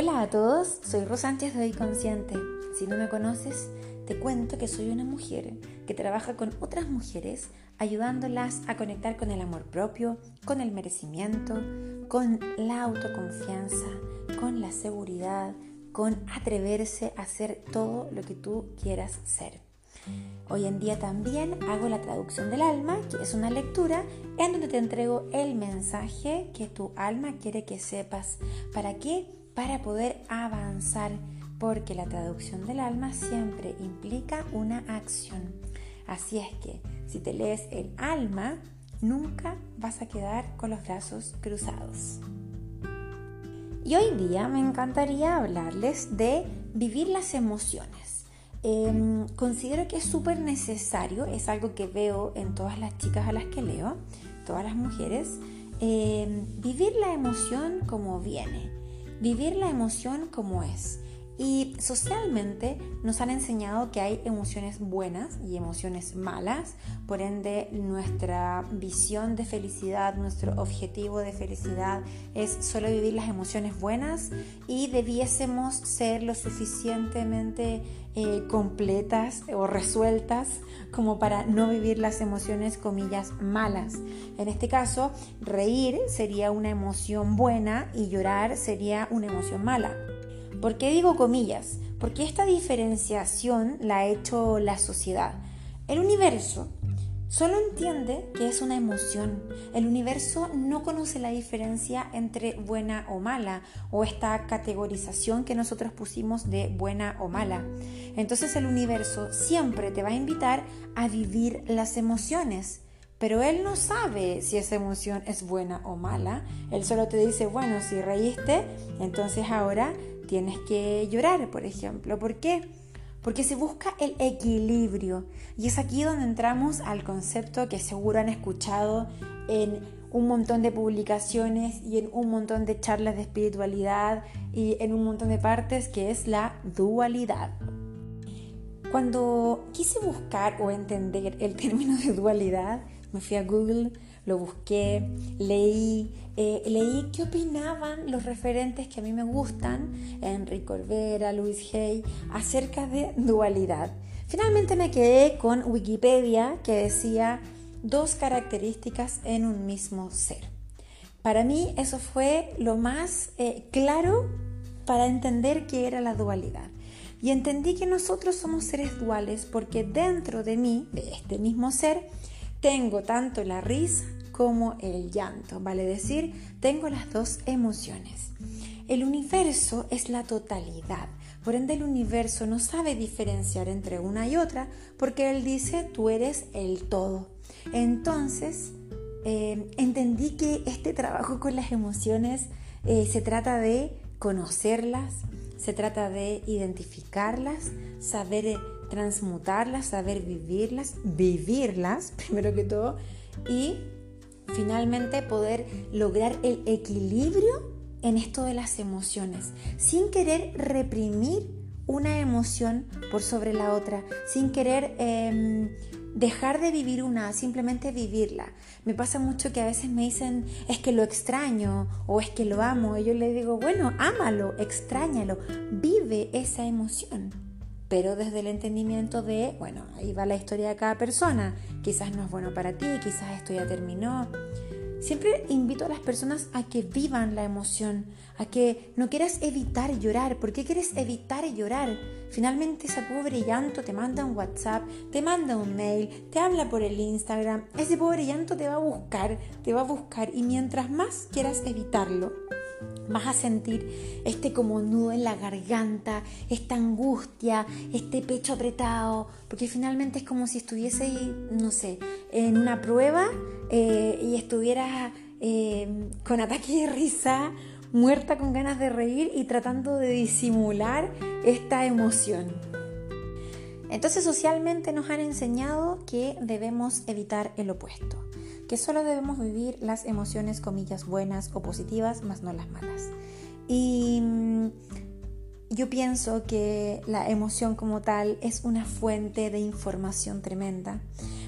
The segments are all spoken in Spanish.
Hola a todos, soy Rosa Sánchez de Hoy Consciente. Si no me conoces, te cuento que soy una mujer que trabaja con otras mujeres ayudándolas a conectar con el amor propio, con el merecimiento, con la autoconfianza, con la seguridad, con atreverse a hacer todo lo que tú quieras ser. Hoy en día también hago la traducción del alma, que es una lectura en donde te entrego el mensaje que tu alma quiere que sepas. ¿Para qué? Para poder avanzar, porque la traducción del alma siempre implica una acción. Así es que si te lees el alma, nunca vas a quedar con los brazos cruzados. Y hoy día me encantaría hablarles de vivir las emociones. Em, considero que es súper necesario, es algo que veo en todas las chicas a las que leo, todas las mujeres, em, vivir la emoción como viene vivir la emoción como es. Y socialmente nos han enseñado que hay emociones buenas y emociones malas, por ende nuestra visión de felicidad, nuestro objetivo de felicidad es solo vivir las emociones buenas y debiésemos ser lo suficientemente eh, completas o resueltas como para no vivir las emociones comillas malas. En este caso, reír sería una emoción buena y llorar sería una emoción mala. ¿Por qué digo comillas? Porque esta diferenciación la ha hecho la sociedad. El universo solo entiende que es una emoción. El universo no conoce la diferencia entre buena o mala o esta categorización que nosotros pusimos de buena o mala. Entonces el universo siempre te va a invitar a vivir las emociones. Pero él no sabe si esa emoción es buena o mala. Él solo te dice, bueno, si reíste, entonces ahora tienes que llorar, por ejemplo. ¿Por qué? Porque se busca el equilibrio. Y es aquí donde entramos al concepto que seguro han escuchado en un montón de publicaciones y en un montón de charlas de espiritualidad y en un montón de partes, que es la dualidad. Cuando quise buscar o entender el término de dualidad, me fui a Google lo busqué, leí, eh, leí qué opinaban los referentes que a mí me gustan, Enrique Corbera, Luis Hay, acerca de dualidad. Finalmente me quedé con Wikipedia que decía dos características en un mismo ser. Para mí eso fue lo más eh, claro para entender qué era la dualidad. Y entendí que nosotros somos seres duales porque dentro de mí, de este mismo ser, tengo tanto la risa como el llanto, vale decir, tengo las dos emociones. El universo es la totalidad, por ende el universo no sabe diferenciar entre una y otra porque él dice tú eres el todo. Entonces, eh, entendí que este trabajo con las emociones eh, se trata de conocerlas, se trata de identificarlas, saber eh, transmutarlas, saber vivirlas, vivirlas primero que todo y finalmente poder lograr el equilibrio en esto de las emociones, sin querer reprimir una emoción por sobre la otra, sin querer em, dejar de vivir una, simplemente vivirla. Me pasa mucho que a veces me dicen, es que lo extraño o es que lo amo. Y yo le digo, bueno, ámalo, extrañalo, vive esa emoción pero desde el entendimiento de, bueno, ahí va la historia de cada persona, quizás no es bueno para ti, quizás esto ya terminó. Siempre invito a las personas a que vivan la emoción, a que no quieras evitar llorar. ¿Por qué quieres evitar llorar? Finalmente ese pobre llanto te manda un WhatsApp, te manda un mail, te habla por el Instagram. Ese pobre llanto te va a buscar, te va a buscar y mientras más quieras evitarlo, vas a sentir este como nudo en la garganta, esta angustia, este pecho apretado, porque finalmente es como si estuviese, no sé, en una prueba eh, y estuviera eh, con ataque de risa, muerta con ganas de reír y tratando de disimular esta emoción. Entonces socialmente nos han enseñado que debemos evitar el opuesto que solo debemos vivir las emociones, comillas, buenas o positivas, más no las malas. Y mm, yo pienso que la emoción como tal es una fuente de información tremenda,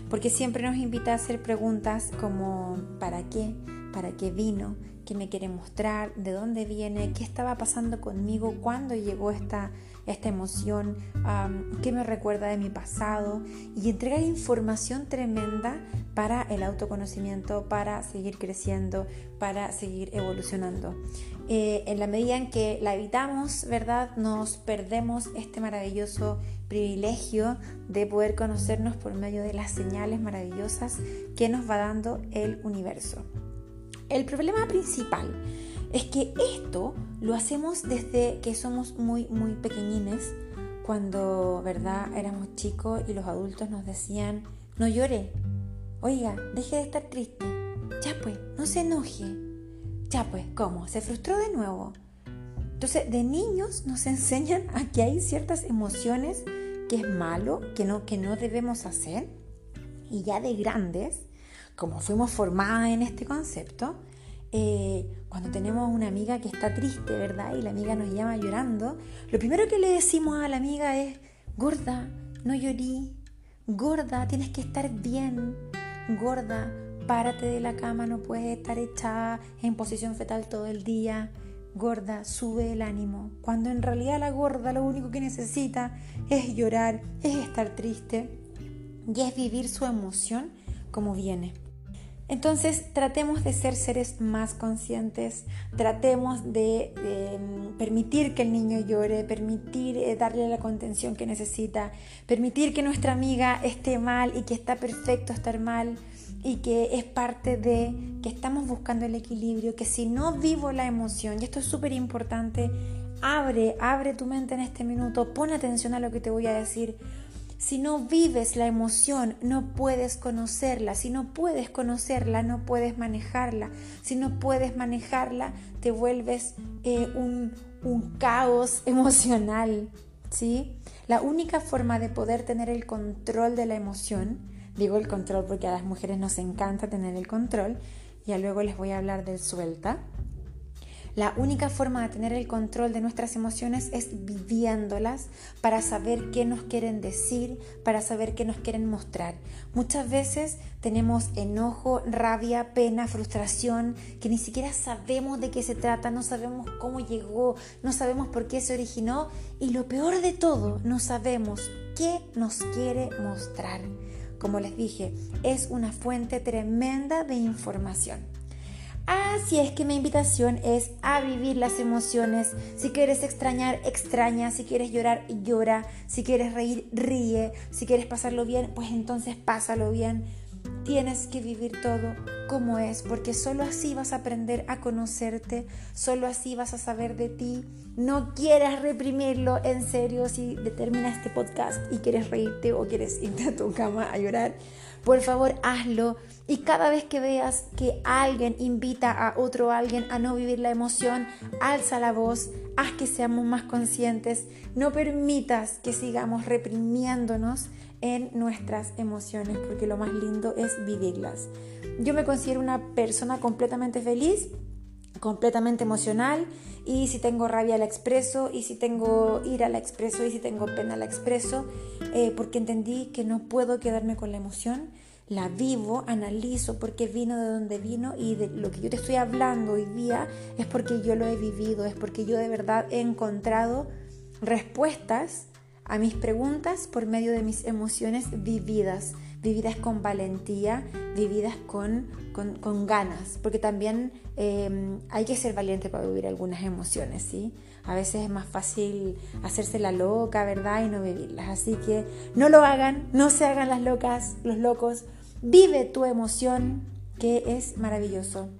porque siempre nos invita a hacer preguntas como ¿para qué? ¿Para qué vino? qué me quiere mostrar, de dónde viene, qué estaba pasando conmigo, cuándo llegó esta, esta emoción, qué me recuerda de mi pasado y entregar información tremenda para el autoconocimiento, para seguir creciendo, para seguir evolucionando. Eh, en la medida en que la evitamos, ¿verdad? Nos perdemos este maravilloso privilegio de poder conocernos por medio de las señales maravillosas que nos va dando el universo. El problema principal es que esto lo hacemos desde que somos muy, muy pequeñines, cuando, ¿verdad? Éramos chicos y los adultos nos decían, no llore, oiga, deje de estar triste, ya pues, no se enoje, ya pues, ¿cómo? Se frustró de nuevo. Entonces, de niños nos enseñan a que hay ciertas emociones que es malo, que no, que no debemos hacer. Y ya de grandes, como fuimos formadas en este concepto, eh, cuando tenemos una amiga que está triste, ¿verdad? Y la amiga nos llama llorando, lo primero que le decimos a la amiga es, gorda, no llorí, gorda, tienes que estar bien, gorda, párate de la cama, no puedes estar echada en posición fetal todo el día, gorda, sube el ánimo, cuando en realidad la gorda lo único que necesita es llorar, es estar triste y es vivir su emoción como viene. Entonces tratemos de ser seres más conscientes, tratemos de, em, permitir que el niño llore, permitir eh, darle la contención que necesita, permitir que nuestra amiga esté mal y que está perfecto estar mal y que es parte de que estamos buscando el equilibrio, que si no vivo la emoción, y esto es súper importante, abre, abre tu mente en este minuto, pon atención a lo que te voy a decir si no vives la emoción, no puedes conocerla. Si no puedes conocerla, no puedes manejarla. Si no puedes manejarla, te vuelves eh, un, caos emocional. ¿sí? La única forma de poder tener el control de la emoción, digo el control porque a las mujeres nos encanta tener el control, ya luego les voy a hablar del suelta la única forma de tener el control de nuestras emociones es viviéndolas para saber qué nos quieren decir, para saber qué nos quieren mostrar. Muchas veces tenemos enojo, rabia, pena, frustración, que ni siquiera sabemos de qué se trata, no sabemos cómo llegó, no sabemos por qué se originó y lo peor de todo, no sabemos qué nos quiere mostrar. Como les dije, es una fuente tremenda de información. Así es que mi invitación es a vivir las emociones. Si quieres extrañar, extraña. Si quieres llorar, llora. Si quieres reír, ríe. Si quieres pasarlo bien, pues entonces pásalo bien. Tienes que vivir todo como es, porque solo así vas a aprender a conocerte, solo así vas a saber de ti. No quieras reprimirlo en serio si determina este podcast y quieres reírte o quieres irte a tu cama a llorar por favor, hazlo. Y cada vez que veas que alguien invita a otro alguien a no vivir la emoción, alza la voz, haz que seamos más conscientes. No permitas que sigamos reprimiéndonos en nuestras emociones, porque lo más lindo es vivirlas. Yo me considero una persona completamente feliz completamente emocional y si tengo rabia la expreso y si tengo ira la expreso y si tengo pena la expreso eh, porque entendí que no puedo quedarme con la emoción la vivo, analizo por qué vino de donde vino y de lo que yo te estoy hablando hoy día es porque yo lo he vivido, es porque yo de verdad he encontrado respuestas a mis preguntas por medio de mis emociones vividas, vividas con valentía, vividas con, con, ganas, porque también em, hay que ser valiente para vivir algunas emociones, ¿sí? A veces es más fácil hacerse la loca, ¿verdad? Y no vivirlas. Así que no lo hagan, no se hagan las locas, los locos, Vive tu emoción, que es maravilloso.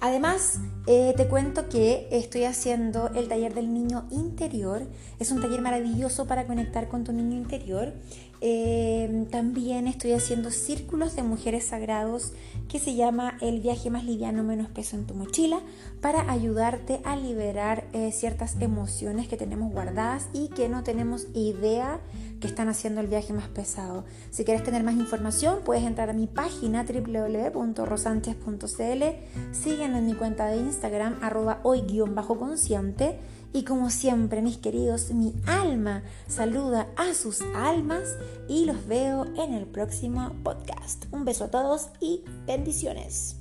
Además, eh, te cuento que estoy haciendo el taller del niño interior. Es un taller maravilloso para conectar con tu niño interior. Eh, también estoy haciendo círculos de mujeres sagrados que se llama El viaje más liviano, menos peso en tu mochila, para ayudarte a liberar eh, ciertas emociones que tenemos guardadas y que no tenemos idea que están haciendo el viaje más pesado. Si quieres tener más información, puedes entrar a mi página www.rosanches.cl, sígueme en mi cuenta de Instagram, arroba hoy-consciente. Y como siempre, mis queridos, mi alma saluda a sus almas y los veo en el próximo podcast. Un beso a todos y bendiciones.